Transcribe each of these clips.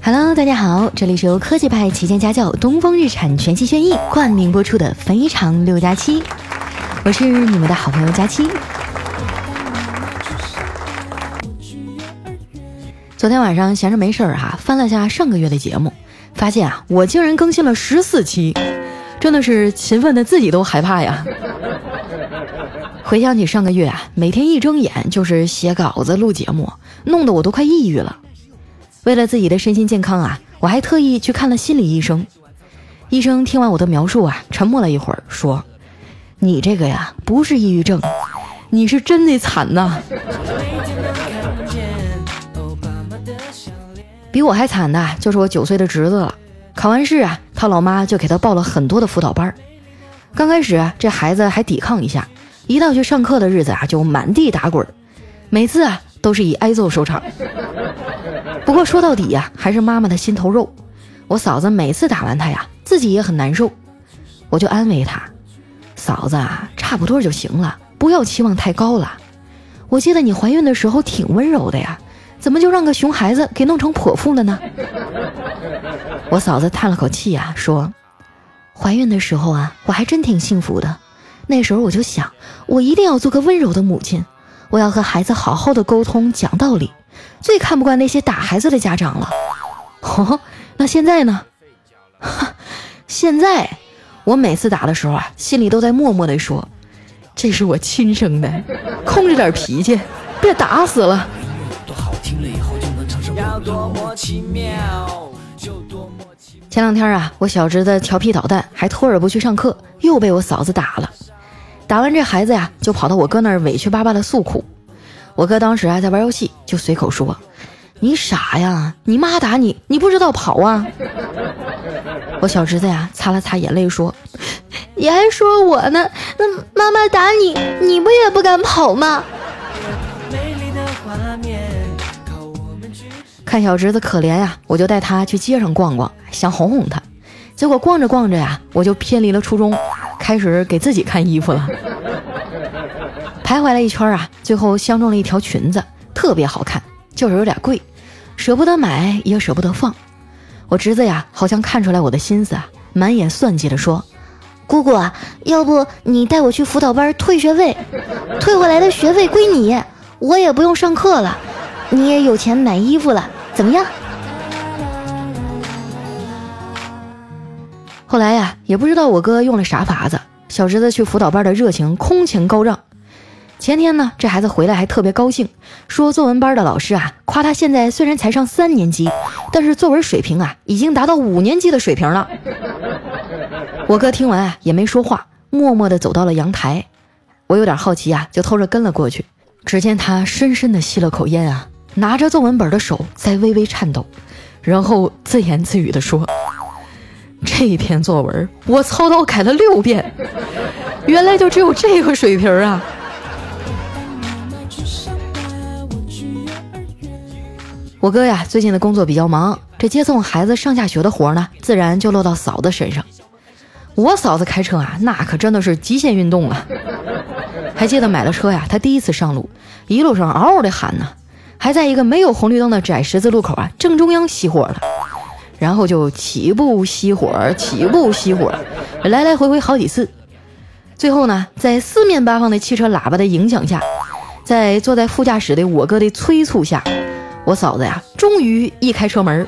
Hello，大家好，这里是由科技派旗舰家教东风日产全系轩逸冠名播出的《非常六加七》，我是你们的好朋友佳期。昨天晚上闲着没事儿哈，翻了下上个月的节目，发现啊，我竟然更新了十四期，真的是勤奋的自己都害怕呀。回想起上个月啊，每天一睁眼就是写稿子、录节目，弄得我都快抑郁了。为了自己的身心健康啊，我还特意去看了心理医生。医生听完我的描述啊，沉默了一会儿，说：“你这个呀，不是抑郁症，你是真的惨呐。”比我还惨的就是我九岁的侄子了。考完试啊，他老妈就给他报了很多的辅导班。刚开始这孩子还抵抗一下，一到去上课的日子啊，就满地打滚，每次啊都是以挨揍收场。不过说到底呀，还是妈妈的心头肉。我嫂子每次打完他呀，自己也很难受。我就安慰他：“嫂子啊，差不多就行了，不要期望太高了。我记得你怀孕的时候挺温柔的呀。”怎么就让个熊孩子给弄成泼妇了呢？我嫂子叹了口气呀，说：“怀孕的时候啊，我还真挺幸福的。那时候我就想，我一定要做个温柔的母亲，我要和孩子好好的沟通，讲道理。最看不惯那些打孩子的家长了。哦，那现在呢？哈，现在我每次打的时候啊，心里都在默默的说：这是我亲生的，控制点脾气，别打死了。”前两天啊，我小侄子调皮捣蛋，还托儿不去上课，又被我嫂子打了。打完这孩子呀，就跑到我哥那儿委屈巴巴的诉苦。我哥当时啊在玩游戏，就随口说：“你傻呀，你妈打你，你不知道跑啊？”我小侄子呀，擦了擦眼泪说：“你还说我呢？那妈妈打你，你不也不敢跑吗？”看小侄子可怜呀，我就带他去街上逛逛，想哄哄他。结果逛着逛着呀，我就偏离了初衷，开始给自己看衣服了。徘徊了一圈啊，最后相中了一条裙子，特别好看，就是有点贵，舍不得买也舍不得放。我侄子呀，好像看出来我的心思啊，满眼算计的说：“姑姑，要不你带我去辅导班退学费，退回来的学费归你，我也不用上课了，你也有钱买衣服了。”怎么样？后来呀，也不知道我哥用了啥法子，小侄子去辅导班的热情空前高涨。前天呢，这孩子回来还特别高兴，说作文班的老师啊，夸他现在虽然才上三年级，但是作文水平啊，已经达到五年级的水平了。我哥听完啊，也没说话，默默地走到了阳台。我有点好奇啊，就偷着跟了过去。只见他深深地吸了口烟啊。拿着作文本的手在微微颤抖，然后自言自语地说：“这篇作文我操刀改了六遍，原来就只有这个水平啊！”我哥呀，最近的工作比较忙，这接送孩子上下学的活呢，自然就落到嫂子身上。我嫂子开车啊，那可真的是极限运动了。还记得买了车呀，她第一次上路，一路上嗷嗷的喊呢。还在一个没有红绿灯的窄十字路口啊，正中央熄火了，然后就起步熄火，起步熄火，来来回回好几次。最后呢，在四面八方的汽车喇叭的影响下，在坐在副驾驶的我哥的催促下，我嫂子呀，终于一开车门，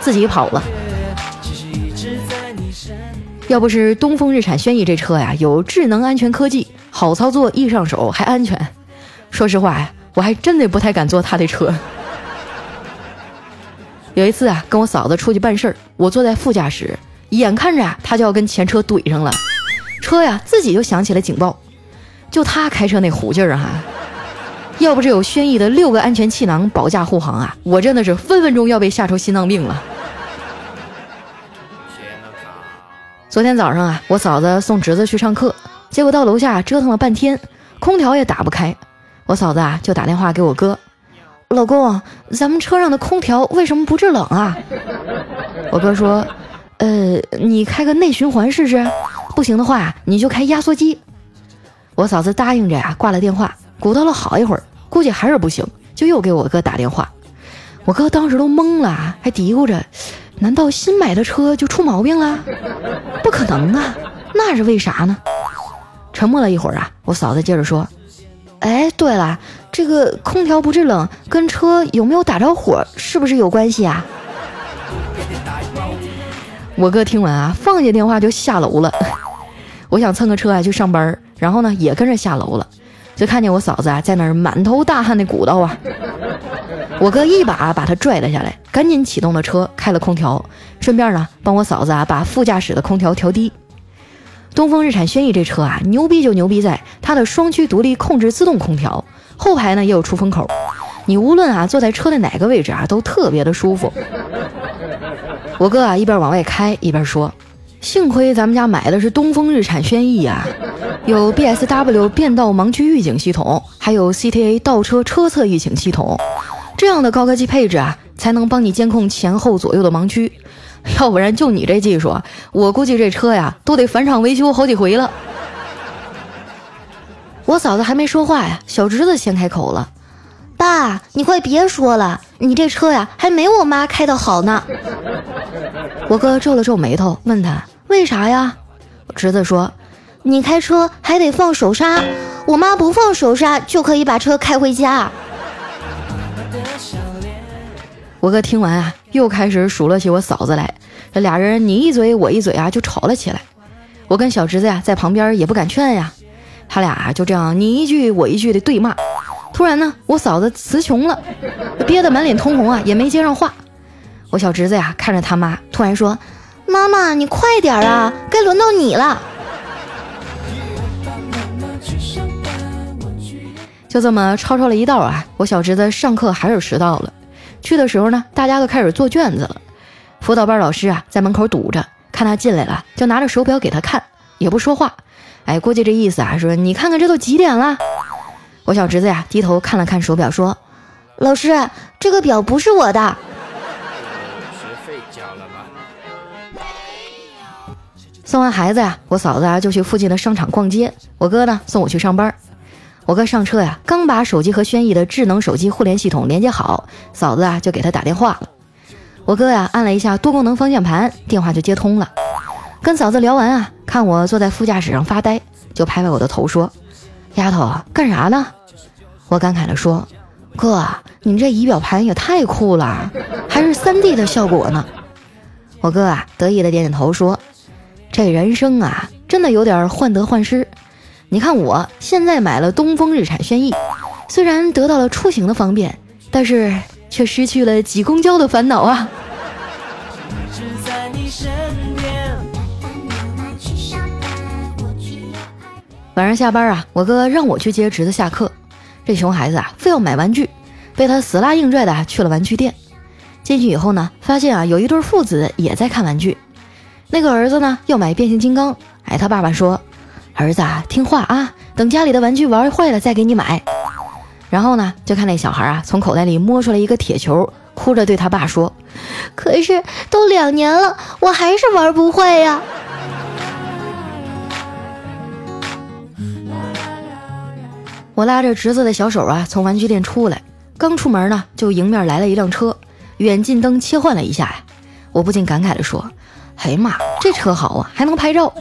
自己跑了。要不是东风日产轩逸这车呀，有智能安全科技，好操作，易上手，还安全。说实话呀。我还真的不太敢坐他的车。有一次啊，跟我嫂子出去办事儿，我坐在副驾驶，眼看着啊，他就要跟前车怼上了，车呀自己就响起了警报。就他开车那虎劲儿哈，要不是有轩逸的六个安全气囊保驾护航啊，我真的是分分钟要被吓出心脏病了。昨天早上啊，我嫂子送侄子去上课，结果到楼下折腾了半天，空调也打不开。我嫂子啊，就打电话给我哥，老公，咱们车上的空调为什么不制冷啊？我哥说，呃，你开个内循环试试，不行的话，你就开压缩机。我嫂子答应着呀，挂了电话，鼓捣了好一会儿，估计还是不行，就又给我哥打电话。我哥当时都懵了，还嘀咕着：“难道新买的车就出毛病了？不可能啊，那是为啥呢？”沉默了一会儿啊，我嫂子接着说：“哎，对了，这个空调不制冷跟车有没有打着火是不是有关系啊？”我哥听完啊，放下电话就下楼了。我想蹭个车啊去上班，然后呢也跟着下楼了，就看见我嫂子啊在那儿满头大汗的鼓捣啊。我哥一把把他拽了下来，赶紧启动了车，开了空调，顺便呢帮我嫂子啊把副驾驶的空调调低。东风日产轩逸这车啊牛逼就牛逼在它的双区独立控制自动空调，后排呢也有出风口，你无论啊坐在车的哪个位置啊都特别的舒服。我哥啊一边往外开一边说：“幸亏咱们家买的是东风日产轩逸啊，有 BSW 变道盲区预警系统，还有 CTA 倒车车侧预警系统。”这样的高科技配置啊，才能帮你监控前后左右的盲区，要不然就你这技术，我估计这车呀都得返厂维修好几回了。我嫂子还没说话呀，小侄子先开口了：“爸，你快别说了，你这车呀还没我妈开的好呢。”我哥皱了皱眉头，问他为啥呀？侄子说：“你开车还得放手刹，我妈不放手刹就可以把车开回家。”我哥听完啊，又开始数落起我嫂子来。这俩人你一嘴我一嘴啊，就吵了起来。我跟小侄子呀在旁边也不敢劝呀，他俩就这样你一句我一句的对骂。突然呢，我嫂子词穷了，憋得满脸通红啊，也没接上话。我小侄子呀看着他妈，突然说：“妈妈，你快点啊，该轮到你了。”就这么吵吵了一道啊，我小侄子上课还是迟到了。去的时候呢，大家都开始做卷子了。辅导班老师啊，在门口堵着，看他进来了，就拿着手表给他看，也不说话。哎，估计这意思啊，说你看看这都几点了。我小侄子呀，低头看了看手表，说：“老师，这个表不是我的。”学费交了吗？送完孩子呀，我嫂子啊就去附近的商场逛街，我哥呢送我去上班。我哥上车呀，刚把手机和轩逸的智能手机互联系统连接好，嫂子啊就给他打电话了。我哥呀按了一下多功能方向盘，电话就接通了。跟嫂子聊完啊，看我坐在副驾驶上发呆，就拍拍我的头说：“丫头干啥呢？”我感慨地说：“哥，你这仪表盘也太酷了，还是 3D 的效果呢。”我哥啊得意的点点头说：“这人生啊，真的有点患得患失。”你看，我现在买了东风日产轩逸，虽然得到了出行的方便，但是却失去了挤公交的烦恼啊。在你身边晚上下班啊，我哥让我去接侄子下课，这熊孩子啊，非要买玩具，被他死拉硬拽的去了玩具店。进去以后呢，发现啊，有一对父子也在看玩具，那个儿子呢要买变形金刚，哎，他爸爸说。儿子啊，听话啊，等家里的玩具玩坏了再给你买。然后呢，就看那小孩啊，从口袋里摸出来一个铁球，哭着对他爸说：“可是都两年了，我还是玩不坏呀。”我拉着侄子的小手啊，从玩具店出来，刚出门呢，就迎面来了一辆车，远近灯切换了一下呀，我不禁感慨地说。哎呀妈，这车好啊，还能拍照。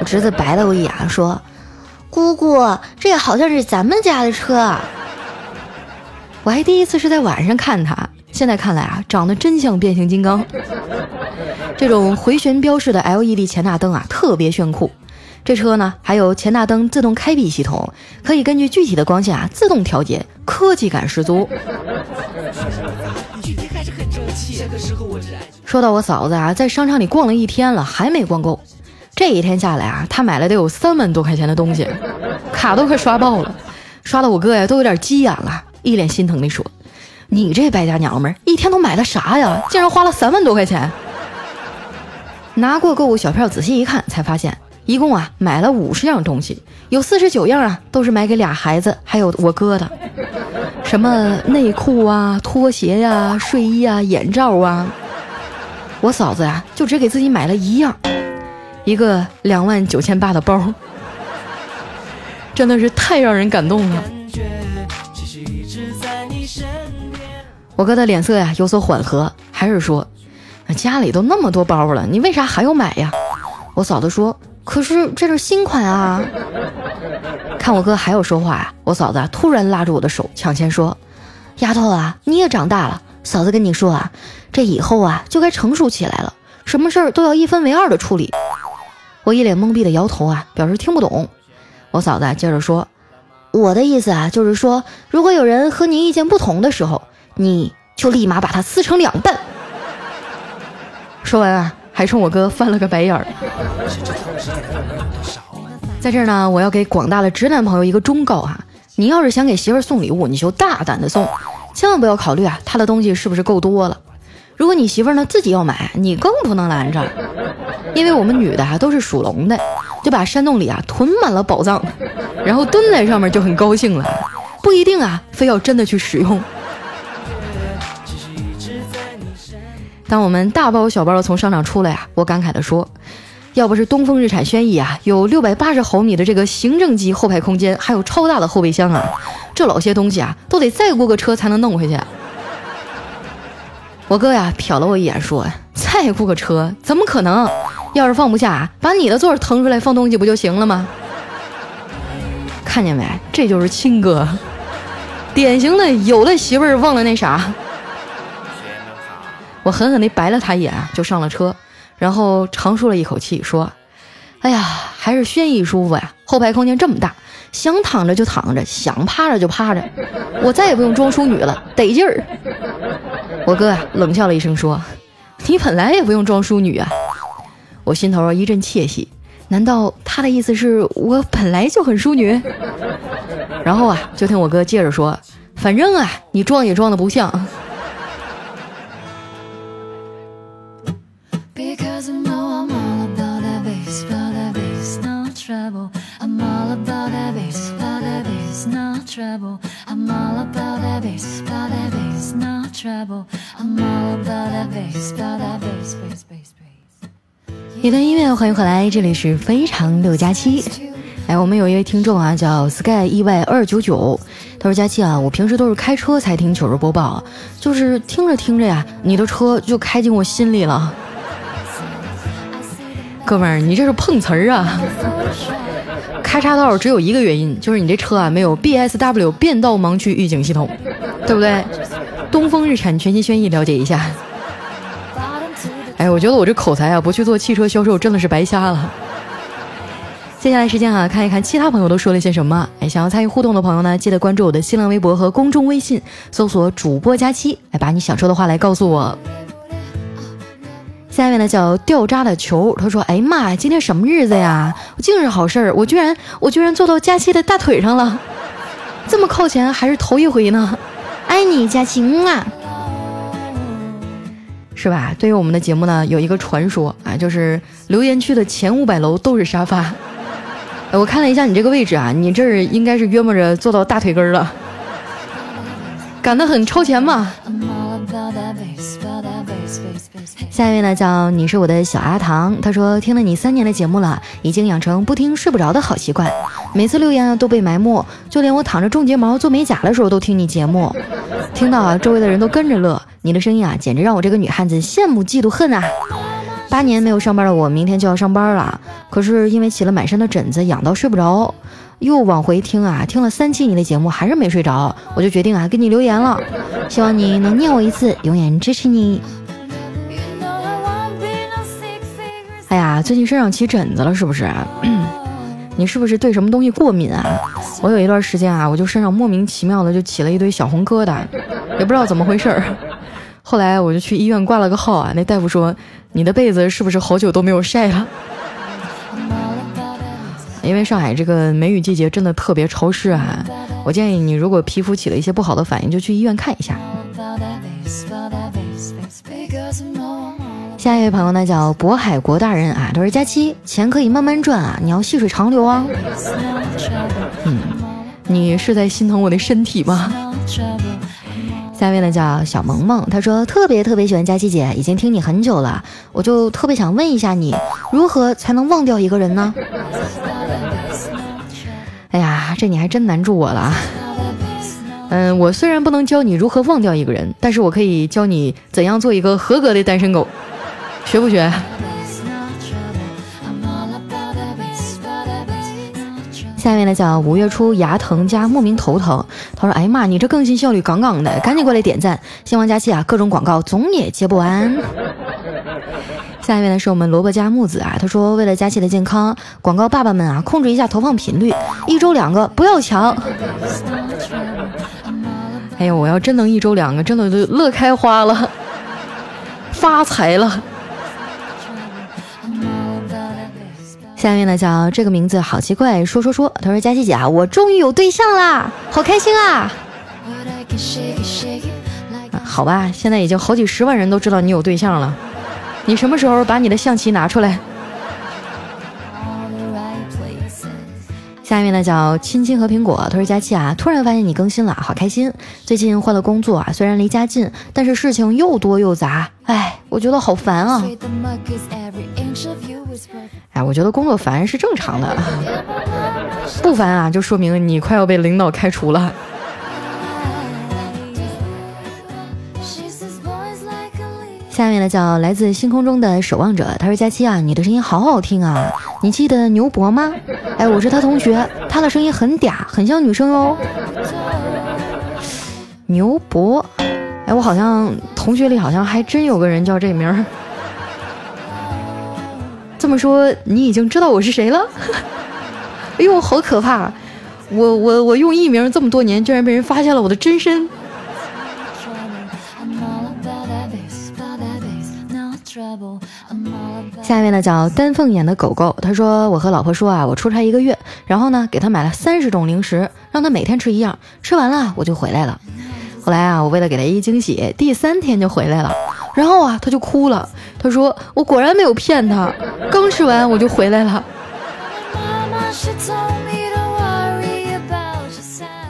我侄子白了我一眼，说：“姑姑，这好像是咱们家的车。”。”我还第一次是在晚上看它，现在看来啊，长得真像变形金刚。这种回旋标式的 LED 前大灯啊，特别炫酷。这车呢，还有前大灯自动开闭系统，可以根据具体的光线啊，自动调节，科技感十足。说到我嫂子啊，在商场里逛了一天了，还没逛够。这一天下来啊，她买了得有三万多块钱的东西，卡都快刷爆了，刷的我哥呀都有点急眼了，一脸心疼地说：“你这败家娘们儿，一天都买了啥呀？竟然花了三万多块钱！”拿过购物小票仔细一看，才发现一共啊买了五十样东西，有四十九样啊都是买给俩孩子，还有我哥的。什么内裤啊、拖鞋呀、睡衣啊、眼罩啊，我嫂子呀就只给自己买了一样，一个两万九千八的包，真的是太让人感动了。我哥的脸色呀有所缓和，还是说：“家里都那么多包了，你为啥还要买呀？”我嫂子说：“可是这是新款啊。”看我哥还要说话呀，我嫂子突然拉住我的手，抢先说：“丫头啊，你也长大了，嫂子跟你说啊，这以后啊就该成熟起来了，什么事儿都要一分为二的处理。”我一脸懵逼的摇头啊，表示听不懂。我嫂子接着说：“我的意思啊，就是说，如果有人和你意见不同的时候，你就立马把他撕成两半。”说完啊，还冲我哥翻了个白眼儿。在这儿呢，我要给广大的直男朋友一个忠告啊：你要是想给媳妇送礼物，你就大胆的送，千万不要考虑啊她的东西是不是够多了。如果你媳妇儿呢自己要买，你更不能拦着，因为我们女的啊都是属龙的，就把山洞里啊囤满了宝藏，然后蹲在上面就很高兴了，不一定啊非要真的去使用。当我们大包小包的从商场出来啊，我感慨的说，要不是东风日产轩逸啊有六百八十毫米的这个行政级后排空间，还有超大的后备箱啊，这老些东西啊都得再雇个车才能弄回去。我哥呀瞟了我一眼，说：“再雇个车怎么可能？要是放不下，把你的座腾出来放东西不就行了吗？”看见没？这就是亲哥，典型的有了媳妇儿忘了那啥。我狠狠地白了他一眼，就上了车，然后长舒了一口气，说：“哎呀，还是轩逸舒服呀，后排空间这么大，想躺着就躺着，想趴着就趴着，我再也不用装淑女了，得劲儿。”我哥啊冷笑了一声说：“你本来也不用装淑女啊。”我心头一阵窃喜，难道他的意思是我本来就很淑女？然后啊，就听我哥接着说：“反正啊，你装也装的不像。”一段音乐，欢迎回来，这里是非常六加七。哎，我们有一位听众啊，叫 sky 意外二九九，他说：“佳期啊，我平时都是开车才听糗事播报，就是听着听着呀，你的车就开进我心里了。哥们儿，你这是碰瓷儿啊！开岔道只有一个原因，就是你这车啊没有 BSW 变道盲区预警系统，对不对？东风日产全新轩逸，了解一下。”哎，我觉得我这口才啊，不去做汽车销售真的是白瞎了。接下来时间啊，看一看其他朋友都说了些什么。哎，想要参与互动的朋友呢，记得关注我的新浪微博和公众微信，搜索“主播佳期”，来把你想说的话来告诉我。下面呢叫掉渣的球，他说：“哎呀妈呀，今天什么日子呀？我净是好事儿，我居然我居然坐到佳期的大腿上了，这么靠前还是头一回呢。爱你，佳晴啊！”是吧？对于我们的节目呢，有一个传说啊，就是留言区的前五百楼都是沙发。我看了一下你这个位置啊，你这儿应该是约摸着坐到大腿根了，赶得很超前嘛。下一位呢，叫你是我的小阿唐，他说听了你三年的节目了，已经养成不听睡不着的好习惯，每次留言都被埋没，就连我躺着种睫毛做美甲的时候都听你节目，听到啊周围的人都跟着乐。你的声音啊，简直让我这个女汉子羡慕嫉妒恨啊！八年没有上班的我，明天就要上班了。可是因为起了满身的疹子，痒到睡不着，又往回听啊，听了三期你的节目还是没睡着，我就决定啊，给你留言了。希望你能念我一次，永远支持你。最近身上起疹子了，是不是？你是不是对什么东西过敏啊？我有一段时间啊，我就身上莫名其妙的就起了一堆小红疙瘩，也不知道怎么回事儿。后来我就去医院挂了个号啊，那大夫说你的被子是不是好久都没有晒了？因为上海这个梅雨季节真的特别潮湿啊，我建议你如果皮肤起了一些不好的反应，就去医院看一下。下一位朋友呢叫渤海国大人啊，他说佳期钱可以慢慢赚啊，你要细水长流啊。嗯，你是在心疼我的身体吗？下面呢叫小萌萌，他说特别特别喜欢佳琪姐，已经听你很久了，我就特别想问一下你，如何才能忘掉一个人呢？哎呀，这你还真难住我了。嗯，我虽然不能教你如何忘掉一个人，但是我可以教你怎样做一个合格的单身狗，学不学？下面呢叫五月初牙疼加莫名头疼，他说：“哎呀妈，你这更新效率杠杠的，赶紧过来点赞！希望佳期啊，各种广告总也接不完。”下面呢是我们萝卜加木子啊，他说：“为了佳期的健康，广告爸爸们啊，控制一下投放频率，一周两个，不要抢。”哎呦，我要真能一周两个，真的就乐开花了，发财了。下面呢叫这个名字好奇怪，说说说，他说佳琪姐啊，我终于有对象啦，好开心啊！好吧，现在已经好几十万人都知道你有对象了，你什么时候把你的象棋拿出来？下面呢叫亲亲和苹果，他说佳琪啊，突然发现你更新了，好开心。最近换了工作啊，虽然离家近，但是事情又多又杂，哎，我觉得好烦啊。哎，我觉得工作烦是正常的，不烦啊，就说明你快要被领导开除了。下面呢叫来自星空中的守望者，他说：“佳期啊，你的声音好好听啊，你记得牛博吗？哎，我是他同学，他的声音很嗲，很像女生哦。牛博，哎，我好像同学里好像还真有个人叫这名儿。这么说，你已经知道我是谁了？哎呦，好可怕！我我我用艺名这么多年，居然被人发现了我的真身。”下面呢叫丹凤眼的狗狗，他说我和老婆说啊，我出差一个月，然后呢给他买了三十种零食，让他每天吃一样，吃完了我就回来了。后来啊，我为了给他一惊喜，第三天就回来了，然后啊他就哭了，他说我果然没有骗他，刚吃完我就回来了。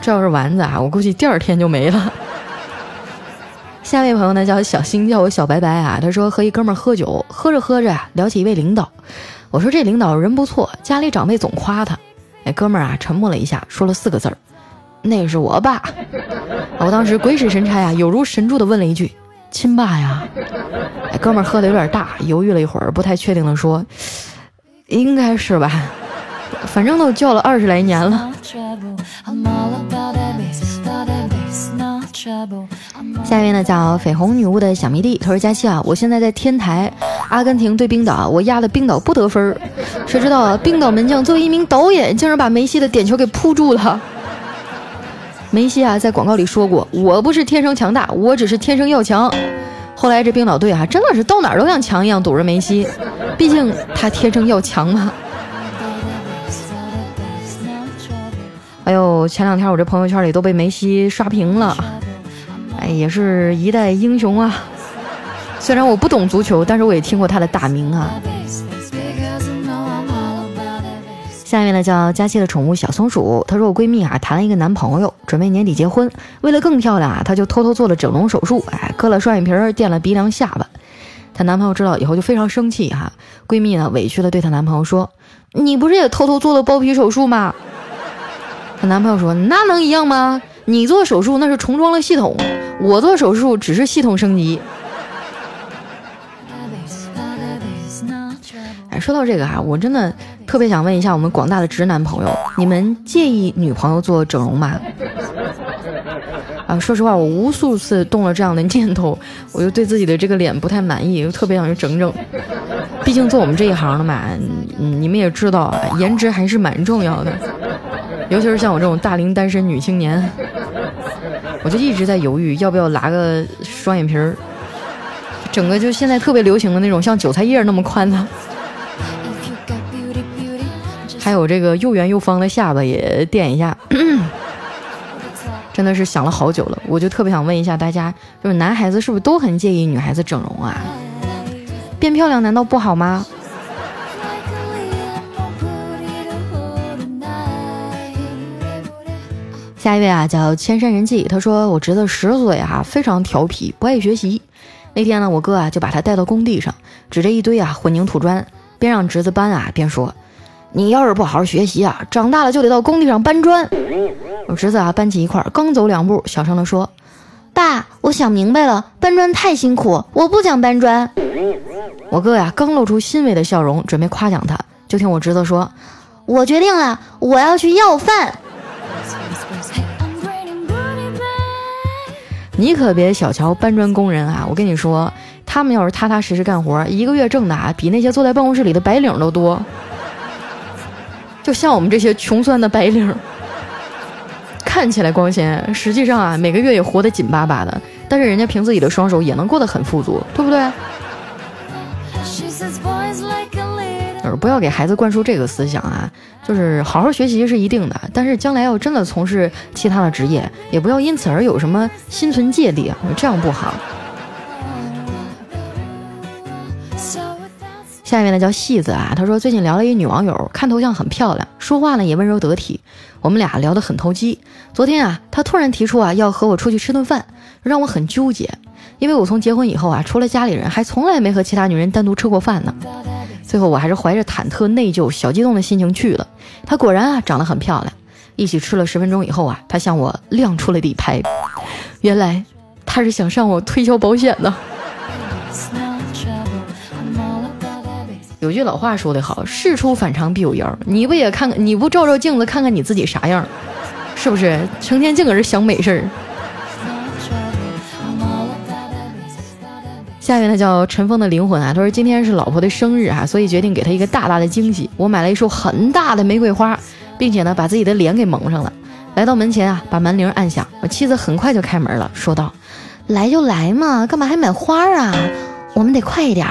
这要是丸子啊，我估计第二天就没了。下一位朋友呢叫小新，叫我小白白啊。他说和一哥们喝酒，喝着喝着啊，聊起一位领导。我说这领导人不错，家里长辈总夸他。哎，哥们儿啊，沉默了一下，说了四个字儿：“那是我爸。”我当时鬼使神差啊，有如神助的问了一句：“亲爸呀？”哎，哥们儿喝的有点大，犹豫了一会儿，不太确定的说：“应该是吧，反正都叫了二十来年了。”下一位呢叫绯红女巫的小迷弟，他说：“佳期啊，我现在在天台，阿根廷对冰岛，我压的冰岛不得分儿。谁知道啊，冰岛门将作为一名导演，竟然把梅西的点球给扑住了。梅西啊，在广告里说过，我不是天生强大，我只是天生要强。后来这冰岛队啊，真的是到哪儿都像墙一样堵着梅西，毕竟他天生要强嘛。哎呦，前两天我这朋友圈里都被梅西刷屏了。”哎，也是一代英雄啊！虽然我不懂足球，但是我也听过他的大名啊。下面呢叫佳期的宠物小松鼠，她说我闺蜜啊谈了一个男朋友，准备年底结婚，为了更漂亮啊，她就偷偷做了整容手术，哎，割了双眼皮，垫了鼻梁下巴。她男朋友知道以后就非常生气哈，闺蜜呢委屈的对她男朋友说：“你不是也偷偷做了包皮手术吗？”她男朋友说：“那能一样吗？你做手术那是重装了系统。”我做手术只是系统升级。说到这个哈，我真的特别想问一下我们广大的直男朋友，你们介意女朋友做整容吗？啊，说实话，我无数次动了这样的念头，我就对自己的这个脸不太满意，又特别想去整整。毕竟做我们这一行的嘛，你们也知道啊，颜值还是蛮重要的，尤其是像我这种大龄单身女青年。我就一直在犹豫，要不要拉个双眼皮儿，整个就现在特别流行的那种，像韭菜叶那么宽的，还有这个又圆又方的下巴也垫一下，真的是想了好久了。我就特别想问一下大家，就是男孩子是不是都很介意女孩子整容啊？变漂亮难道不好吗？下一位啊，叫千山人迹。他说我侄子十岁啊，非常调皮，不爱学习。那天呢，我哥啊就把他带到工地上，指着一堆啊混凝土砖，边让侄子搬啊，边说：“你要是不好好学习啊，长大了就得到工地上搬砖。”我侄子啊搬起一块，刚走两步，小声地说：“爸，我想明白了，搬砖太辛苦，我不想搬砖。”我哥呀刚露出欣慰的笑容，准备夸奖他，就听我侄子说：“我决定了，我要去要饭。”你可别小瞧搬砖工人啊！我跟你说，他们要是踏踏实实干活，一个月挣的啊，比那些坐在办公室里的白领都多。就像我们这些穷酸的白领，看起来光鲜，实际上啊，每个月也活得紧巴巴的。但是人家凭自己的双手也能过得很富足，对不对？就是不要给孩子灌输这个思想啊，就是好好学习是一定的，但是将来要真的从事其他的职业，也不要因此而有什么心存芥蒂啊，这样不好。下面呢叫戏子啊，他说最近聊了一女网友，看头像很漂亮，说话呢也温柔得体，我们俩聊得很投机。昨天啊，他突然提出啊要和我出去吃顿饭，让我很纠结，因为我从结婚以后啊，除了家里人，还从来没和其他女人单独吃过饭呢。最后我还是怀着忐忑、内疚、小激动的心情去了。她果然啊长得很漂亮，一起吃了十分钟以后啊，她向我亮出了底牌，原来她是想向我推销保险的。有句老话说得好，事出反常必有妖。你不也看看，你不照照镜子看看你自己啥样，是不是？成天净搁这想美事儿。下面呢叫尘封的灵魂啊，他说今天是老婆的生日啊，所以决定给她一个大大的惊喜。我买了一束很大的玫瑰花，并且呢把自己的脸给蒙上了。来到门前啊，把门铃按响，我妻子很快就开门了，说道：“来就来嘛，干嘛还买花啊？我们得快一点。”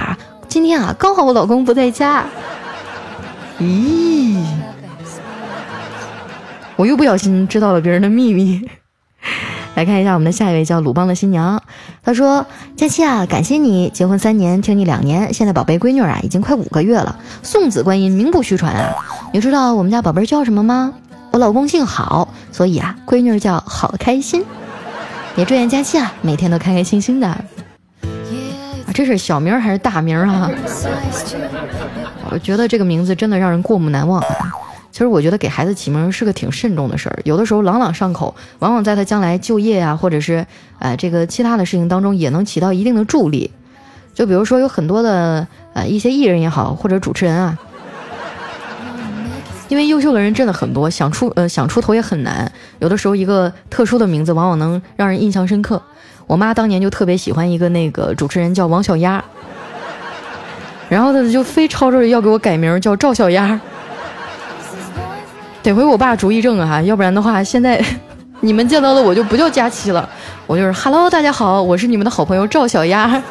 今天啊，刚好我老公不在家。咦，我又不小心知道了别人的秘密。来看一下我们的下一位，叫鲁邦的新娘。她说：“佳期啊，感谢你结婚三年，听你两年，现在宝贝闺女啊，已经快五个月了，送子观音，名不虚传啊。你知道我们家宝贝叫什么吗？我老公姓郝，所以啊，闺女叫好开心。也祝愿佳期啊，每天都开开心心的。”这是小名还是大名啊？我觉得这个名字真的让人过目难忘啊。其实我觉得给孩子起名是个挺慎重的事儿，有的时候朗朗上口，往往在他将来就业啊，或者是呃这个其他的事情当中也能起到一定的助力。就比如说有很多的呃一些艺人也好，或者主持人啊，因为优秀的人真的很多，想出呃想出头也很难。有的时候一个特殊的名字往往能让人印象深刻。我妈当年就特别喜欢一个那个主持人叫王小丫，然后她就非吵着要给我改名叫赵小丫，得亏我爸主意正啊，要不然的话现在 你们见到的我就不叫佳期了，我就是 Hello 大家好，我是你们的好朋友赵小丫。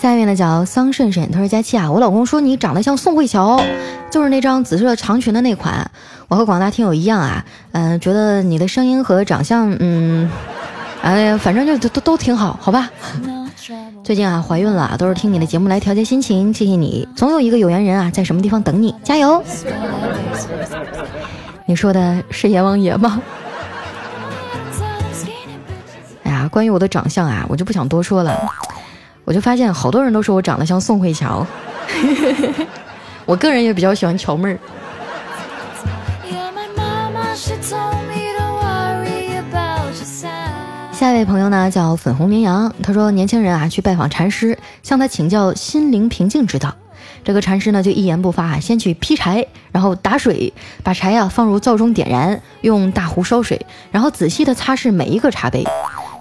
下面呢叫桑葚葚，他说佳期啊，我老公说你长得像宋慧乔，就是那张紫色长裙的那款。我和广大听友一样啊，嗯，觉得你的声音和长相，嗯，哎呀，反正就都都都挺好，好吧。最近啊，怀孕了，都是听你的节目来调节心情，谢谢你。总有一个有缘人啊，在什么地方等你，加油。你说的是阎王爷吗？哎呀，关于我的长相啊，我就不想多说了。我就发现好多人都说我长得像宋慧乔，我个人也比较喜欢乔妹儿。下一位朋友呢叫粉红绵羊，他说年轻人啊去拜访禅师，向他请教心灵平静之道。这个禅师呢就一言不发，先去劈柴，然后打水，把柴啊放入灶中点燃，用大壶烧水，然后仔细的擦拭每一个茶杯。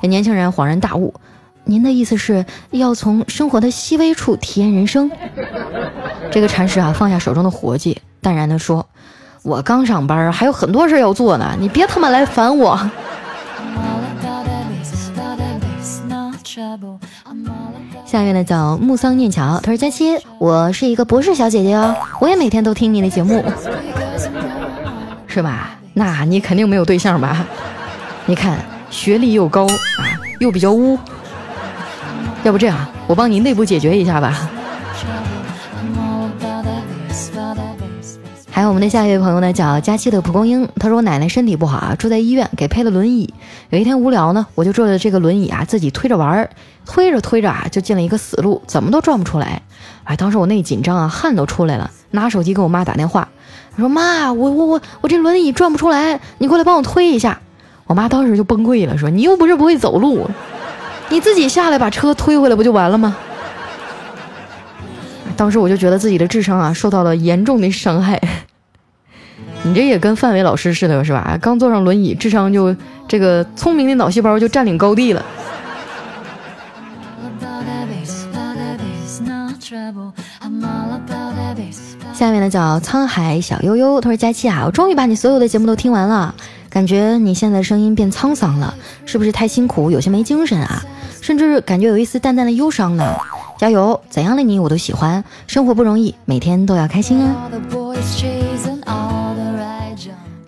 这年轻人恍然大悟，您的意思是要从生活的细微处体验人生？这个禅师啊放下手中的活计，淡然的说：“我刚上班，还有很多事要做呢，你别他妈来烦我。”下面呢叫木桑念乔，他说佳期，我是一个博士小姐姐哦，我也每天都听你的节目，是吧？那你肯定没有对象吧？你看学历又高，又比较污，要不这样，我帮你内部解决一下吧。还有我们的下一位朋友呢，叫佳期的蒲公英。他说我奶奶身体不好啊，住在医院，给配了轮椅。有一天无聊呢，我就坐着这个轮椅啊，自己推着玩儿，推着推着啊，就进了一个死路，怎么都转不出来。哎，当时我那紧张啊，汗都出来了，拿手机给我妈打电话，说妈，我我我我这轮椅转不出来，你过来帮我推一下。我妈当时就崩溃了，说你又不是不会走路，你自己下来把车推回来不就完了吗？当时我就觉得自己的智商啊受到了严重的伤害。你这也跟范伟老师似的，是吧？刚坐上轮椅，智商就这个聪明的脑细胞就占领高地了。下面呢叫沧海小悠悠，他说佳期啊，我终于把你所有的节目都听完了，感觉你现在声音变沧桑了，是不是太辛苦，有些没精神啊？甚至感觉有一丝淡淡的忧伤呢。加油，怎样的你我都喜欢，生活不容易，每天都要开心啊！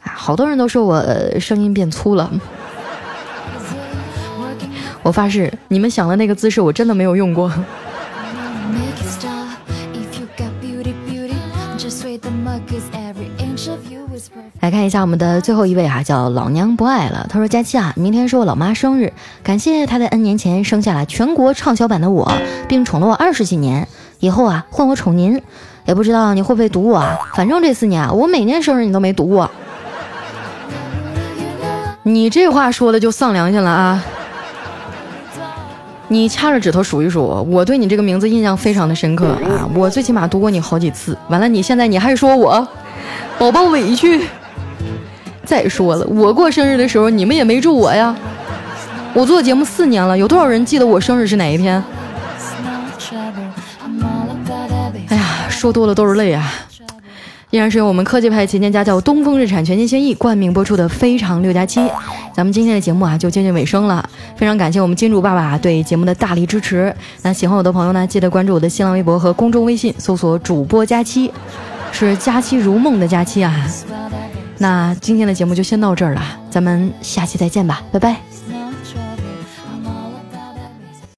好多人都说我声音变粗了，我发誓，你们想的那个姿势我真的没有用过。来看一下我们的最后一位哈，叫老娘不爱了。他说：“佳期啊，明天是我老妈生日，感谢她在 N 年前生下了全国畅销版的我，并宠了我二十几年。以后啊，换我宠您，也不知道你会不会读我啊。反正这四年啊，我每年生日你都没读我。你这话说的就丧良心了啊！你掐着指头数一数，我对你这个名字印象非常的深刻啊，我最起码读过你好几次。完了，你现在你还说我，宝宝委屈。”再说了，我过生日的时候你们也没祝我呀。我做节目四年了，有多少人记得我生日是哪一天？哎呀，说多了都是泪啊！依然是由我们科技派旗舰家叫东风日产全新轩逸冠名播出的《非常六加七》。咱们今天的节目啊就接近尾声了，非常感谢我们金主爸爸对节目的大力支持。那喜欢我的朋友呢，记得关注我的新浪微博和公众微信，搜索主播佳期，是佳期如梦的佳期啊。那今天的节目就先到这儿了，咱们下期再见吧，拜拜。